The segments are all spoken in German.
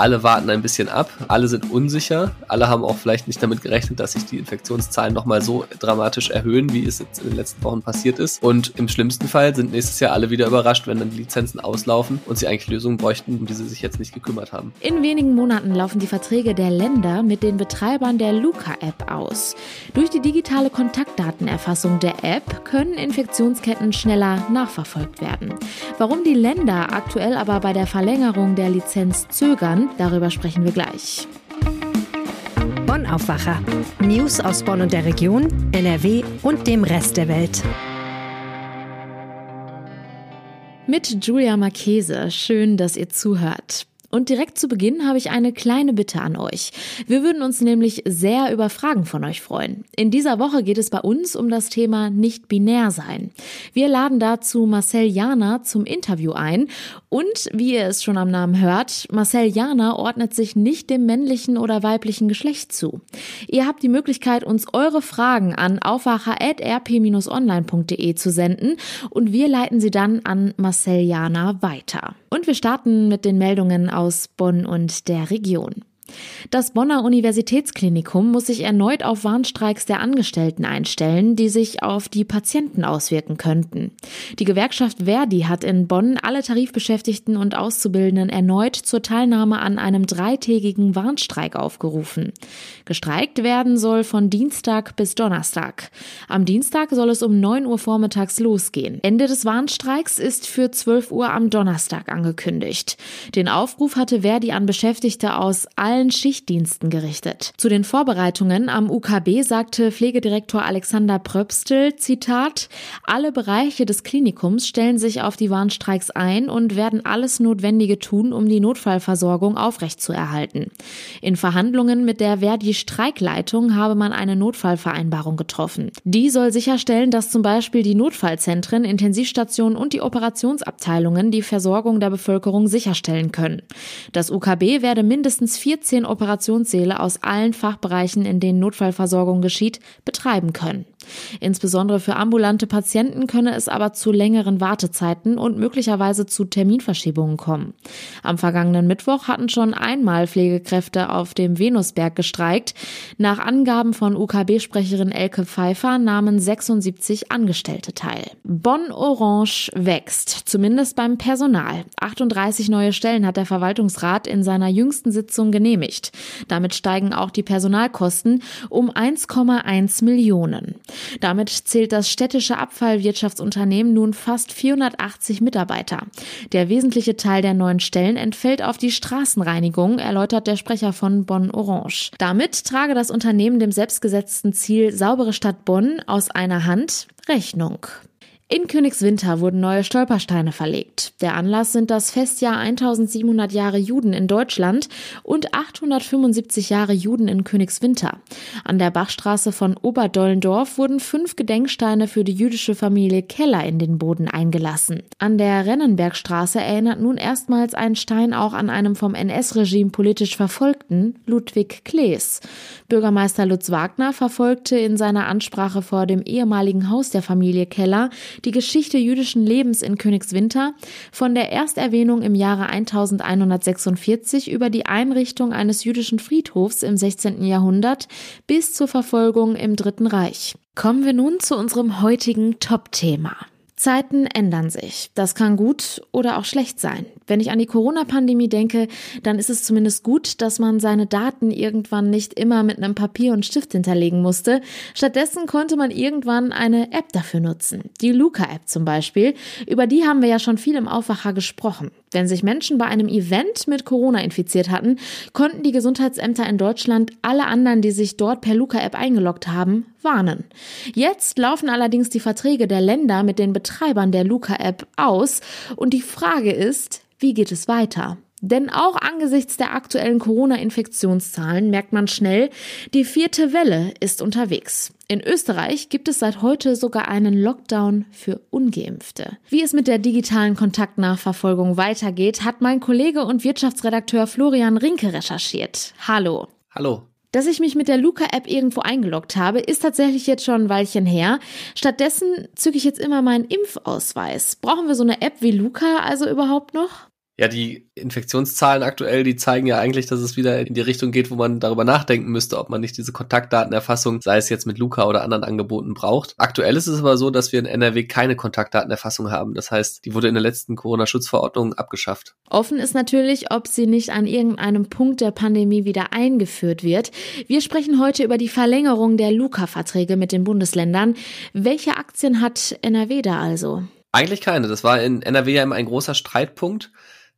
Alle warten ein bisschen ab, alle sind unsicher, alle haben auch vielleicht nicht damit gerechnet, dass sich die Infektionszahlen nochmal so dramatisch erhöhen, wie es jetzt in den letzten Wochen passiert ist. Und im schlimmsten Fall sind nächstes Jahr alle wieder überrascht, wenn dann die Lizenzen auslaufen und sie eigentlich Lösungen bräuchten, um die sie sich jetzt nicht gekümmert haben. In wenigen Monaten laufen die Verträge der Länder mit den Betreibern der Luca-App aus. Durch die digitale Kontaktdatenerfassung der App können Infektionsketten schneller nachverfolgt werden. Warum die Länder aktuell aber bei der Verlängerung der Lizenz zögern, Darüber sprechen wir gleich. Bonn Aufwacher. News aus Bonn und der Region, NRW und dem Rest der Welt. Mit Julia Marchese. Schön, dass ihr zuhört. Und direkt zu Beginn habe ich eine kleine Bitte an euch. Wir würden uns nämlich sehr über Fragen von euch freuen. In dieser Woche geht es bei uns um das Thema nicht binär sein. Wir laden dazu Marcel Jana zum Interview ein und wie ihr es schon am Namen hört, Marcel Jana ordnet sich nicht dem männlichen oder weiblichen Geschlecht zu. Ihr habt die Möglichkeit, uns eure Fragen an aufwacher.rp-online.de zu senden und wir leiten sie dann an Marcel Jana weiter. Und wir starten mit den Meldungen aus Bonn und der Region. Das Bonner Universitätsklinikum muss sich erneut auf Warnstreiks der Angestellten einstellen, die sich auf die Patienten auswirken könnten. Die Gewerkschaft Verdi hat in Bonn alle Tarifbeschäftigten und Auszubildenden erneut zur Teilnahme an einem dreitägigen Warnstreik aufgerufen. Gestreikt werden soll von Dienstag bis Donnerstag. Am Dienstag soll es um 9 Uhr vormittags losgehen. Ende des Warnstreiks ist für 12 Uhr am Donnerstag angekündigt. Den Aufruf hatte Verdi an Beschäftigte aus allen allen Schichtdiensten gerichtet. Zu den Vorbereitungen am UKB sagte Pflegedirektor Alexander Pröpstel, Zitat, alle Bereiche des Klinikums stellen sich auf die Warnstreiks ein und werden alles Notwendige tun, um die Notfallversorgung aufrechtzuerhalten. In Verhandlungen mit der Verdi-Streikleitung habe man eine Notfallvereinbarung getroffen. Die soll sicherstellen, dass zum Beispiel die Notfallzentren, Intensivstationen und die Operationsabteilungen die Versorgung der Bevölkerung sicherstellen können. Das UKB werde mindestens 14 17 Operationssäle aus allen Fachbereichen, in denen Notfallversorgung geschieht, betreiben können. Insbesondere für ambulante Patienten könne es aber zu längeren Wartezeiten und möglicherweise zu Terminverschiebungen kommen. Am vergangenen Mittwoch hatten schon einmal Pflegekräfte auf dem Venusberg gestreikt. Nach Angaben von UKB-Sprecherin Elke Pfeiffer nahmen 76 Angestellte teil. Bonn Orange wächst, zumindest beim Personal. 38 neue Stellen hat der Verwaltungsrat in seiner jüngsten Sitzung genehmigt. Damit steigen auch die Personalkosten um 1,1 Millionen. Damit zählt das städtische Abfallwirtschaftsunternehmen nun fast 480 Mitarbeiter. Der wesentliche Teil der neuen Stellen entfällt auf die Straßenreinigung, erläutert der Sprecher von Bonn Orange. Damit trage das Unternehmen dem selbstgesetzten Ziel saubere Stadt Bonn aus einer Hand Rechnung. In Königswinter wurden neue Stolpersteine verlegt. Der Anlass sind das Festjahr 1700 Jahre Juden in Deutschland und 875 Jahre Juden in Königswinter. An der Bachstraße von Oberdollendorf wurden fünf Gedenksteine für die jüdische Familie Keller in den Boden eingelassen. An der Rennenbergstraße erinnert nun erstmals ein Stein auch an einem vom NS-Regime politisch Verfolgten, Ludwig Klees. Bürgermeister Lutz Wagner verfolgte in seiner Ansprache vor dem ehemaligen Haus der Familie Keller die Geschichte jüdischen Lebens in Königswinter von der Ersterwähnung im Jahre 1146 über die Einrichtung eines jüdischen Friedhofs im 16. Jahrhundert bis zur Verfolgung im Dritten Reich. Kommen wir nun zu unserem heutigen Top-Thema. Zeiten ändern sich. Das kann gut oder auch schlecht sein. Wenn ich an die Corona-Pandemie denke, dann ist es zumindest gut, dass man seine Daten irgendwann nicht immer mit einem Papier und Stift hinterlegen musste. Stattdessen konnte man irgendwann eine App dafür nutzen. Die Luca-App zum Beispiel. Über die haben wir ja schon viel im Aufwacher gesprochen. Wenn sich Menschen bei einem Event mit Corona infiziert hatten, konnten die Gesundheitsämter in Deutschland alle anderen, die sich dort per Luca-App eingeloggt haben, warnen. Jetzt laufen allerdings die Verträge der Länder mit den Betreibern der Luca-App aus und die Frage ist, wie geht es weiter? Denn auch angesichts der aktuellen Corona-Infektionszahlen merkt man schnell, die vierte Welle ist unterwegs. In Österreich gibt es seit heute sogar einen Lockdown für ungeimpfte. Wie es mit der digitalen Kontaktnachverfolgung weitergeht, hat mein Kollege und Wirtschaftsredakteur Florian Rinke recherchiert. Hallo. Hallo. Dass ich mich mit der Luca-App irgendwo eingeloggt habe, ist tatsächlich jetzt schon ein Weilchen her. Stattdessen zücke ich jetzt immer meinen Impfausweis. Brauchen wir so eine App wie Luca also überhaupt noch? Ja, die Infektionszahlen aktuell, die zeigen ja eigentlich, dass es wieder in die Richtung geht, wo man darüber nachdenken müsste, ob man nicht diese Kontaktdatenerfassung, sei es jetzt mit Luca oder anderen Angeboten, braucht. Aktuell ist es aber so, dass wir in NRW keine Kontaktdatenerfassung haben. Das heißt, die wurde in der letzten Corona-Schutzverordnung abgeschafft. Offen ist natürlich, ob sie nicht an irgendeinem Punkt der Pandemie wieder eingeführt wird. Wir sprechen heute über die Verlängerung der Luca-Verträge mit den Bundesländern. Welche Aktien hat NRW da also? Eigentlich keine. Das war in NRW ja immer ein großer Streitpunkt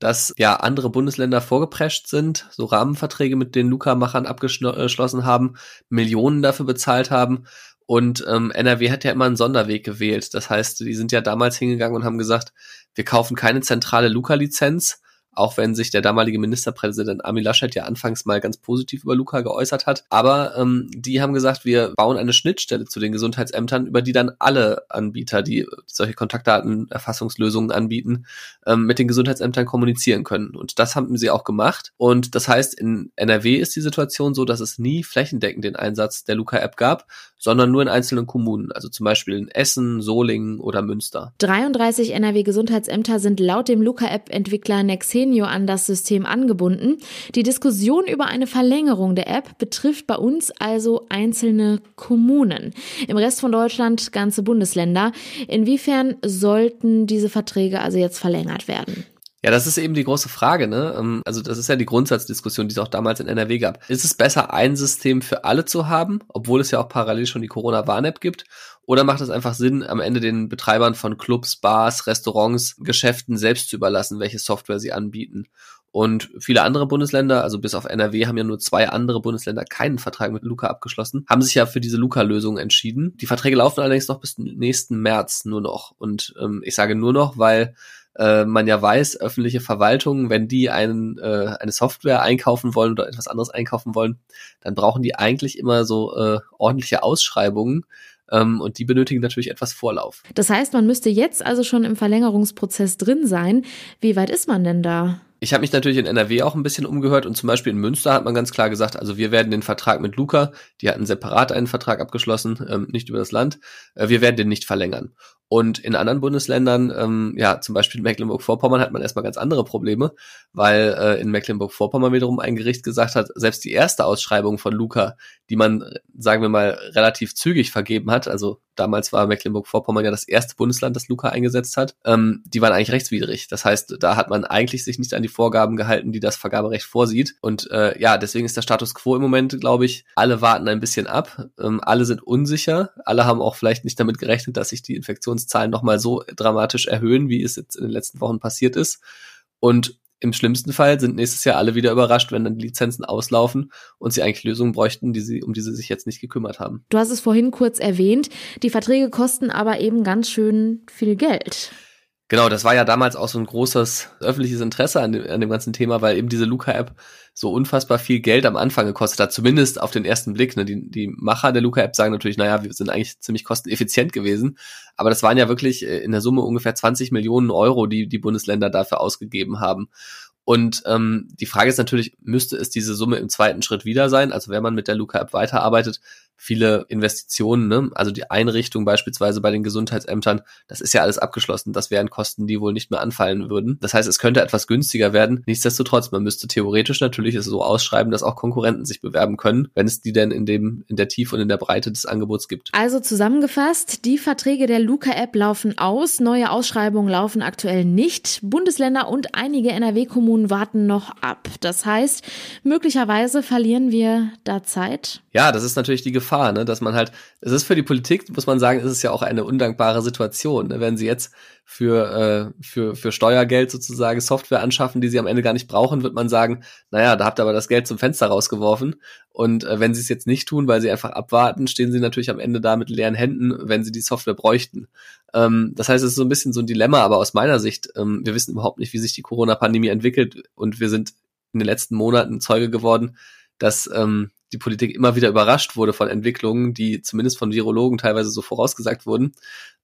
dass ja andere Bundesländer vorgeprescht sind, so Rahmenverträge mit den Luca-Machern abgeschlossen haben, Millionen dafür bezahlt haben. Und ähm, NRW hat ja immer einen Sonderweg gewählt. Das heißt, die sind ja damals hingegangen und haben gesagt, wir kaufen keine zentrale Luca-Lizenz, auch wenn sich der damalige Ministerpräsident Armin Laschet ja anfangs mal ganz positiv über Luca geäußert hat. Aber ähm, die haben gesagt, wir bauen eine Schnittstelle zu den Gesundheitsämtern, über die dann alle Anbieter, die solche Kontaktdatenerfassungslösungen anbieten, ähm, mit den Gesundheitsämtern kommunizieren können. Und das haben sie auch gemacht. Und das heißt, in NRW ist die Situation so, dass es nie flächendeckend den Einsatz der Luca-App gab, sondern nur in einzelnen Kommunen, also zum Beispiel in Essen, Solingen oder Münster. 33 NRW-Gesundheitsämter sind laut dem Luca-App-Entwickler Nexenio an das System angebunden. Die Diskussion über eine Verlängerung der App betrifft bei uns also einzelne Kommunen. Im Rest von Deutschland ganze Bundesländer. Inwiefern sollten diese Verträge also jetzt verlängert werden? Ja, das ist eben die große Frage, ne? Ähm, also das ist ja die Grundsatzdiskussion, die es auch damals in NRW gab. Ist es besser, ein System für alle zu haben, obwohl es ja auch parallel schon die Corona-Warn-App gibt? Oder macht es einfach Sinn, am Ende den Betreibern von Clubs, Bars, Restaurants, Geschäften selbst zu überlassen, welche Software sie anbieten? Und viele andere Bundesländer, also bis auf NRW, haben ja nur zwei andere Bundesländer keinen Vertrag mit Luca abgeschlossen, haben sich ja für diese Luca-Lösung entschieden. Die Verträge laufen allerdings noch bis nächsten März nur noch. Und ähm, ich sage nur noch, weil äh, man ja weiß, öffentliche Verwaltungen, wenn die einen, äh, eine Software einkaufen wollen oder etwas anderes einkaufen wollen, dann brauchen die eigentlich immer so äh, ordentliche Ausschreibungen. Ähm, und die benötigen natürlich etwas Vorlauf. Das heißt, man müsste jetzt also schon im Verlängerungsprozess drin sein. Wie weit ist man denn da? Ich habe mich natürlich in NRW auch ein bisschen umgehört und zum Beispiel in Münster hat man ganz klar gesagt, also wir werden den Vertrag mit Luca, die hatten separat einen Vertrag abgeschlossen, ähm, nicht über das Land, äh, wir werden den nicht verlängern. Und in anderen Bundesländern, ähm, ja, zum Beispiel in Mecklenburg-Vorpommern hat man erstmal ganz andere Probleme, weil äh, in Mecklenburg-Vorpommern wiederum ein Gericht gesagt hat, selbst die erste Ausschreibung von Luca, die man, sagen wir mal, relativ zügig vergeben hat, also damals war Mecklenburg-Vorpommern ja das erste Bundesland, das Luca eingesetzt hat, ähm, die waren eigentlich rechtswidrig. Das heißt, da hat man eigentlich sich nicht an die Vorgaben gehalten, die das Vergaberecht vorsieht. Und äh, ja, deswegen ist der Status quo im Moment, glaube ich, alle warten ein bisschen ab, ähm, alle sind unsicher, alle haben auch vielleicht nicht damit gerechnet, dass sich die Infektion Infektionszahlen nochmal so dramatisch erhöhen, wie es jetzt in den letzten Wochen passiert ist. Und im schlimmsten Fall sind nächstes Jahr alle wieder überrascht, wenn dann die Lizenzen auslaufen und sie eigentlich Lösungen bräuchten, die sie, um die sie sich jetzt nicht gekümmert haben. Du hast es vorhin kurz erwähnt. Die Verträge kosten aber eben ganz schön viel Geld. Genau, das war ja damals auch so ein großes öffentliches Interesse an dem, an dem ganzen Thema, weil eben diese Luca-App so unfassbar viel Geld am Anfang gekostet hat, zumindest auf den ersten Blick. Ne? Die, die Macher der Luca-App sagen natürlich, naja, wir sind eigentlich ziemlich kosteneffizient gewesen, aber das waren ja wirklich äh, in der Summe ungefähr 20 Millionen Euro, die die Bundesländer dafür ausgegeben haben. Und ähm, die Frage ist natürlich, müsste es diese Summe im zweiten Schritt wieder sein? Also wenn man mit der Luca-App weiterarbeitet, viele Investitionen, ne? also die Einrichtung beispielsweise bei den Gesundheitsämtern, das ist ja alles abgeschlossen. Das wären Kosten, die wohl nicht mehr anfallen würden. Das heißt, es könnte etwas günstiger werden. Nichtsdestotrotz, man müsste theoretisch natürlich es so ausschreiben, dass auch Konkurrenten sich bewerben können, wenn es die denn in dem in der Tiefe und in der Breite des Angebots gibt. Also zusammengefasst, die Verträge der Luca-App laufen aus, neue Ausschreibungen laufen aktuell nicht. Bundesländer und einige NRW-Kommunen warten noch ab. Das heißt, möglicherweise verlieren wir da Zeit. Ja, das ist natürlich die Gefahr Gefahr, ne? dass man halt, es ist für die Politik, muss man sagen, ist es ja auch eine undankbare Situation. Ne? Wenn sie jetzt für, äh, für, für Steuergeld sozusagen Software anschaffen, die sie am Ende gar nicht brauchen, wird man sagen, naja, da habt ihr aber das Geld zum Fenster rausgeworfen. Und äh, wenn sie es jetzt nicht tun, weil sie einfach abwarten, stehen sie natürlich am Ende da mit leeren Händen, wenn sie die Software bräuchten. Ähm, das heißt, es ist so ein bisschen so ein Dilemma, aber aus meiner Sicht, ähm, wir wissen überhaupt nicht, wie sich die Corona-Pandemie entwickelt und wir sind in den letzten Monaten Zeuge geworden, dass ähm, die Politik immer wieder überrascht wurde von Entwicklungen, die zumindest von Virologen teilweise so vorausgesagt wurden.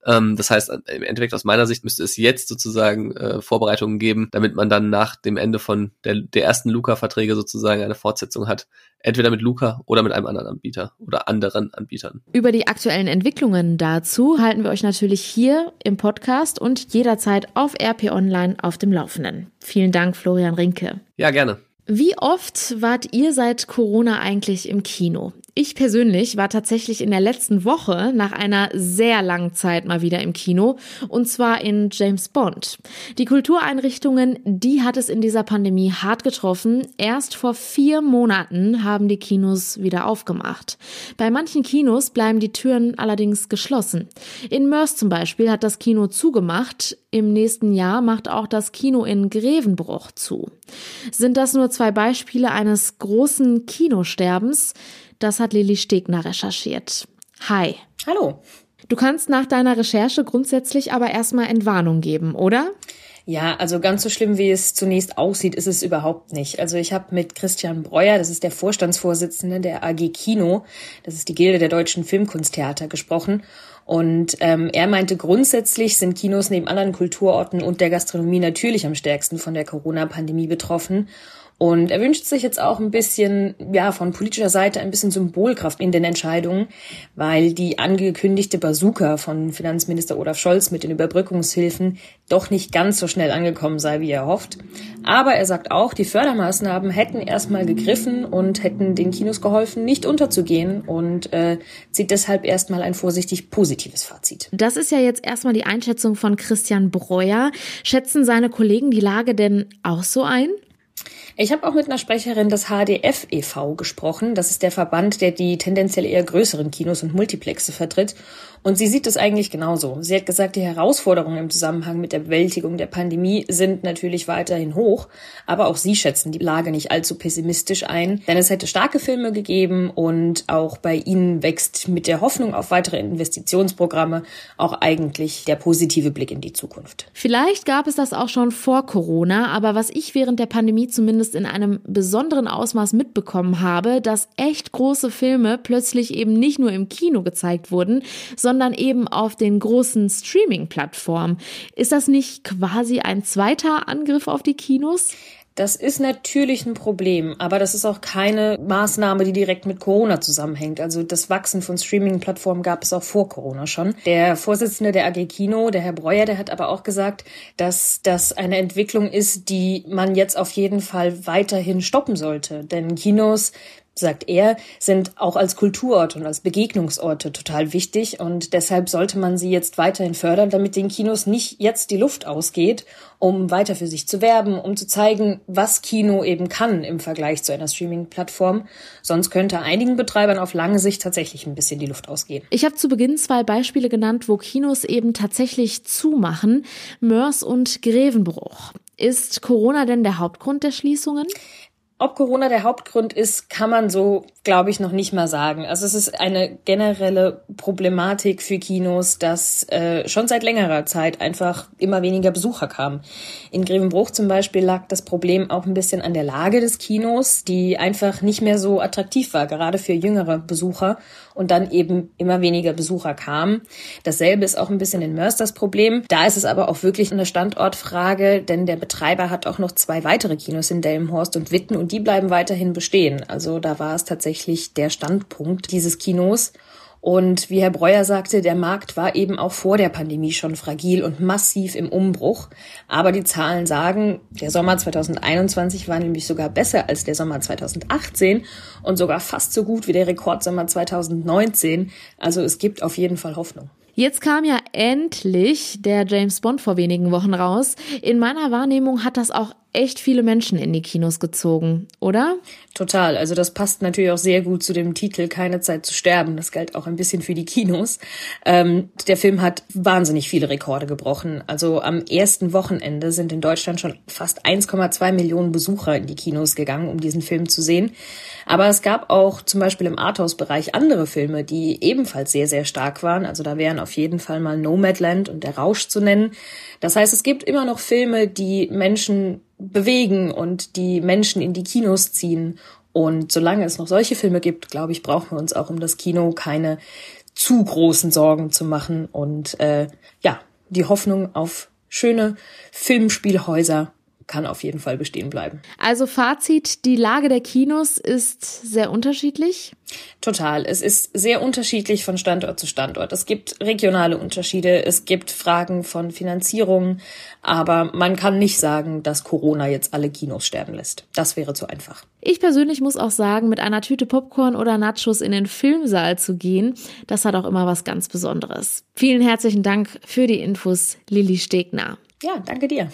Ähm, das heißt, im Endeffekt aus meiner Sicht müsste es jetzt sozusagen äh, Vorbereitungen geben, damit man dann nach dem Ende von der, der ersten Luca-Verträge sozusagen eine Fortsetzung hat. Entweder mit Luca oder mit einem anderen Anbieter oder anderen Anbietern. Über die aktuellen Entwicklungen dazu halten wir euch natürlich hier im Podcast und jederzeit auf RP Online auf dem Laufenden. Vielen Dank, Florian Rinke. Ja, gerne. Wie oft wart ihr seit Corona eigentlich im Kino? Ich persönlich war tatsächlich in der letzten Woche nach einer sehr langen Zeit mal wieder im Kino und zwar in James Bond. Die Kultureinrichtungen, die hat es in dieser Pandemie hart getroffen. Erst vor vier Monaten haben die Kinos wieder aufgemacht. Bei manchen Kinos bleiben die Türen allerdings geschlossen. In Mörs zum Beispiel hat das Kino zugemacht. Im nächsten Jahr macht auch das Kino in Grevenbruch zu. Sind das nur zwei Beispiele eines großen Kinosterbens? Das hat Lilly Stegner recherchiert. Hi. Hallo. Du kannst nach deiner Recherche grundsätzlich aber erstmal Entwarnung geben, oder? Ja, also ganz so schlimm, wie es zunächst aussieht, ist es überhaupt nicht. Also ich habe mit Christian Breuer, das ist der Vorstandsvorsitzende der AG Kino, das ist die Gilde der deutschen Filmkunsttheater, gesprochen. Und ähm, er meinte, grundsätzlich sind Kinos neben anderen Kulturorten und der Gastronomie natürlich am stärksten von der Corona-Pandemie betroffen. Und er wünscht sich jetzt auch ein bisschen, ja, von politischer Seite ein bisschen Symbolkraft in den Entscheidungen, weil die angekündigte Bazooka von Finanzminister Olaf Scholz mit den Überbrückungshilfen doch nicht ganz so schnell angekommen sei, wie er hofft. Aber er sagt auch, die Fördermaßnahmen hätten erstmal gegriffen und hätten den Kinos geholfen, nicht unterzugehen und äh, zieht deshalb erstmal ein vorsichtig positives Fazit. Das ist ja jetzt erstmal die Einschätzung von Christian Breuer. Schätzen seine Kollegen die Lage denn auch so ein? Ich habe auch mit einer Sprecherin des HDF e.V. gesprochen. Das ist der Verband, der die tendenziell eher größeren Kinos und Multiplexe vertritt. Und sie sieht es eigentlich genauso. Sie hat gesagt, die Herausforderungen im Zusammenhang mit der Bewältigung der Pandemie sind natürlich weiterhin hoch, aber auch sie schätzen die Lage nicht allzu pessimistisch ein, denn es hätte starke Filme gegeben und auch bei ihnen wächst mit der Hoffnung auf weitere Investitionsprogramme auch eigentlich der positive Blick in die Zukunft. Vielleicht gab es das auch schon vor Corona, aber was ich während der Pandemie zumindest in einem besonderen Ausmaß mitbekommen habe, dass echt große Filme plötzlich eben nicht nur im Kino gezeigt wurden, sondern eben auf den großen Streaming-Plattformen. Ist das nicht quasi ein zweiter Angriff auf die Kinos? Das ist natürlich ein Problem, aber das ist auch keine Maßnahme, die direkt mit Corona zusammenhängt. Also das Wachsen von Streaming-Plattformen gab es auch vor Corona schon. Der Vorsitzende der AG Kino, der Herr Breuer, der hat aber auch gesagt, dass das eine Entwicklung ist, die man jetzt auf jeden Fall weiterhin stoppen sollte. Denn Kinos sagt er, sind auch als Kulturort und als Begegnungsorte total wichtig und deshalb sollte man sie jetzt weiterhin fördern, damit den Kinos nicht jetzt die Luft ausgeht, um weiter für sich zu werben, um zu zeigen, was Kino eben kann im Vergleich zu einer Streaming-Plattform. Sonst könnte einigen Betreibern auf lange Sicht tatsächlich ein bisschen die Luft ausgehen. Ich habe zu Beginn zwei Beispiele genannt, wo Kinos eben tatsächlich zumachen. Mörs und Grevenbruch. Ist Corona denn der Hauptgrund der Schließungen? Ob Corona der Hauptgrund ist, kann man so, glaube ich, noch nicht mal sagen. Also es ist eine generelle Problematik für Kinos, dass äh, schon seit längerer Zeit einfach immer weniger Besucher kamen. In Grevenbruch zum Beispiel lag das Problem auch ein bisschen an der Lage des Kinos, die einfach nicht mehr so attraktiv war, gerade für jüngere Besucher und dann eben immer weniger Besucher kamen. Dasselbe ist auch ein bisschen in Mörs das Problem. Da ist es aber auch wirklich eine Standortfrage, denn der Betreiber hat auch noch zwei weitere Kinos in Delmenhorst und Witten und die bleiben weiterhin bestehen. Also da war es tatsächlich der Standpunkt dieses Kinos. Und wie Herr Breuer sagte, der Markt war eben auch vor der Pandemie schon fragil und massiv im Umbruch. Aber die Zahlen sagen, der Sommer 2021 war nämlich sogar besser als der Sommer 2018 und sogar fast so gut wie der Rekordsommer 2019. Also es gibt auf jeden Fall Hoffnung. Jetzt kam ja endlich der James Bond vor wenigen Wochen raus. In meiner Wahrnehmung hat das auch echt viele Menschen in die Kinos gezogen, oder? Total. Also das passt natürlich auch sehr gut zu dem Titel Keine Zeit zu sterben. Das galt auch ein bisschen für die Kinos. Ähm, der Film hat wahnsinnig viele Rekorde gebrochen. Also am ersten Wochenende sind in Deutschland schon fast 1,2 Millionen Besucher in die Kinos gegangen, um diesen Film zu sehen. Aber es gab auch zum Beispiel im Arthouse-Bereich andere Filme, die ebenfalls sehr, sehr stark waren. Also da wären auf jeden Fall mal Nomadland und Der Rausch zu nennen. Das heißt, es gibt immer noch Filme, die Menschen bewegen und die Menschen in die Kinos ziehen. Und solange es noch solche Filme gibt, glaube ich, brauchen wir uns auch um das Kino keine zu großen Sorgen zu machen. Und äh, ja, die Hoffnung auf schöne Filmspielhäuser kann auf jeden Fall bestehen bleiben. Also Fazit, die Lage der Kinos ist sehr unterschiedlich. Total. Es ist sehr unterschiedlich von Standort zu Standort. Es gibt regionale Unterschiede, es gibt Fragen von Finanzierung, aber man kann nicht sagen, dass Corona jetzt alle Kinos sterben lässt. Das wäre zu einfach. Ich persönlich muss auch sagen, mit einer Tüte Popcorn oder Nachos in den Filmsaal zu gehen, das hat auch immer was ganz Besonderes. Vielen herzlichen Dank für die Infos, Lilly Stegner. Ja, danke dir.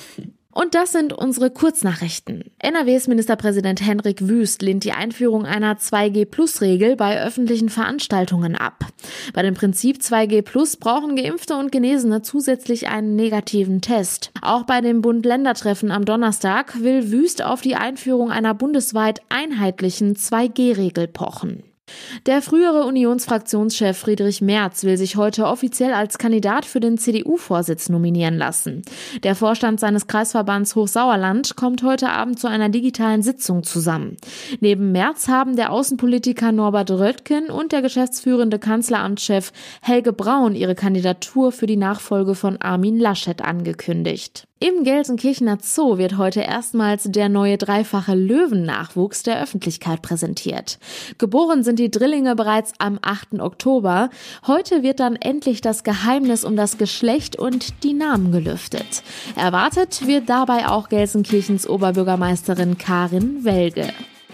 Und das sind unsere Kurznachrichten. NRWs Ministerpräsident Henrik Wüst lehnt die Einführung einer 2G-Plus-Regel bei öffentlichen Veranstaltungen ab. Bei dem Prinzip 2G Plus brauchen Geimpfte und Genesene zusätzlich einen negativen Test. Auch bei dem Bund-Länder-Treffen am Donnerstag will Wüst auf die Einführung einer bundesweit einheitlichen 2G-Regel pochen. Der frühere Unionsfraktionschef Friedrich Merz will sich heute offiziell als Kandidat für den CDU-Vorsitz nominieren lassen. Der Vorstand seines Kreisverbands Hochsauerland kommt heute Abend zu einer digitalen Sitzung zusammen. Neben Merz haben der Außenpolitiker Norbert Röttgen und der geschäftsführende Kanzleramtschef Helge Braun ihre Kandidatur für die Nachfolge von Armin Laschet angekündigt. Im Gelsenkirchener Zoo wird heute erstmals der neue dreifache Löwennachwuchs der Öffentlichkeit präsentiert. Geboren sind die Drillinge bereits am 8. Oktober. Heute wird dann endlich das Geheimnis um das Geschlecht und die Namen gelüftet. Erwartet wird dabei auch Gelsenkirchens Oberbürgermeisterin Karin Welge.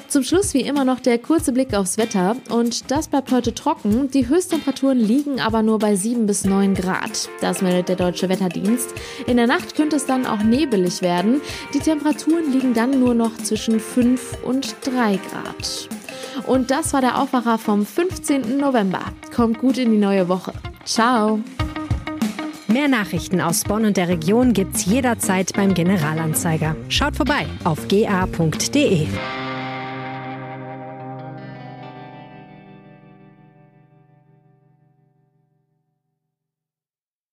Zum Schluss wie immer noch der kurze Blick aufs Wetter und das bleibt heute trocken. Die Höchsttemperaturen liegen aber nur bei 7 bis 9 Grad. Das meldet der Deutsche Wetterdienst. In der Nacht könnte es dann auch nebelig werden. Die Temperaturen liegen dann nur noch zwischen 5 und 3 Grad. Und das war der Aufwacher vom 15. November. Kommt gut in die neue Woche. Ciao. Mehr Nachrichten aus Bonn und der Region gibt's jederzeit beim Generalanzeiger. Schaut vorbei auf ga.de.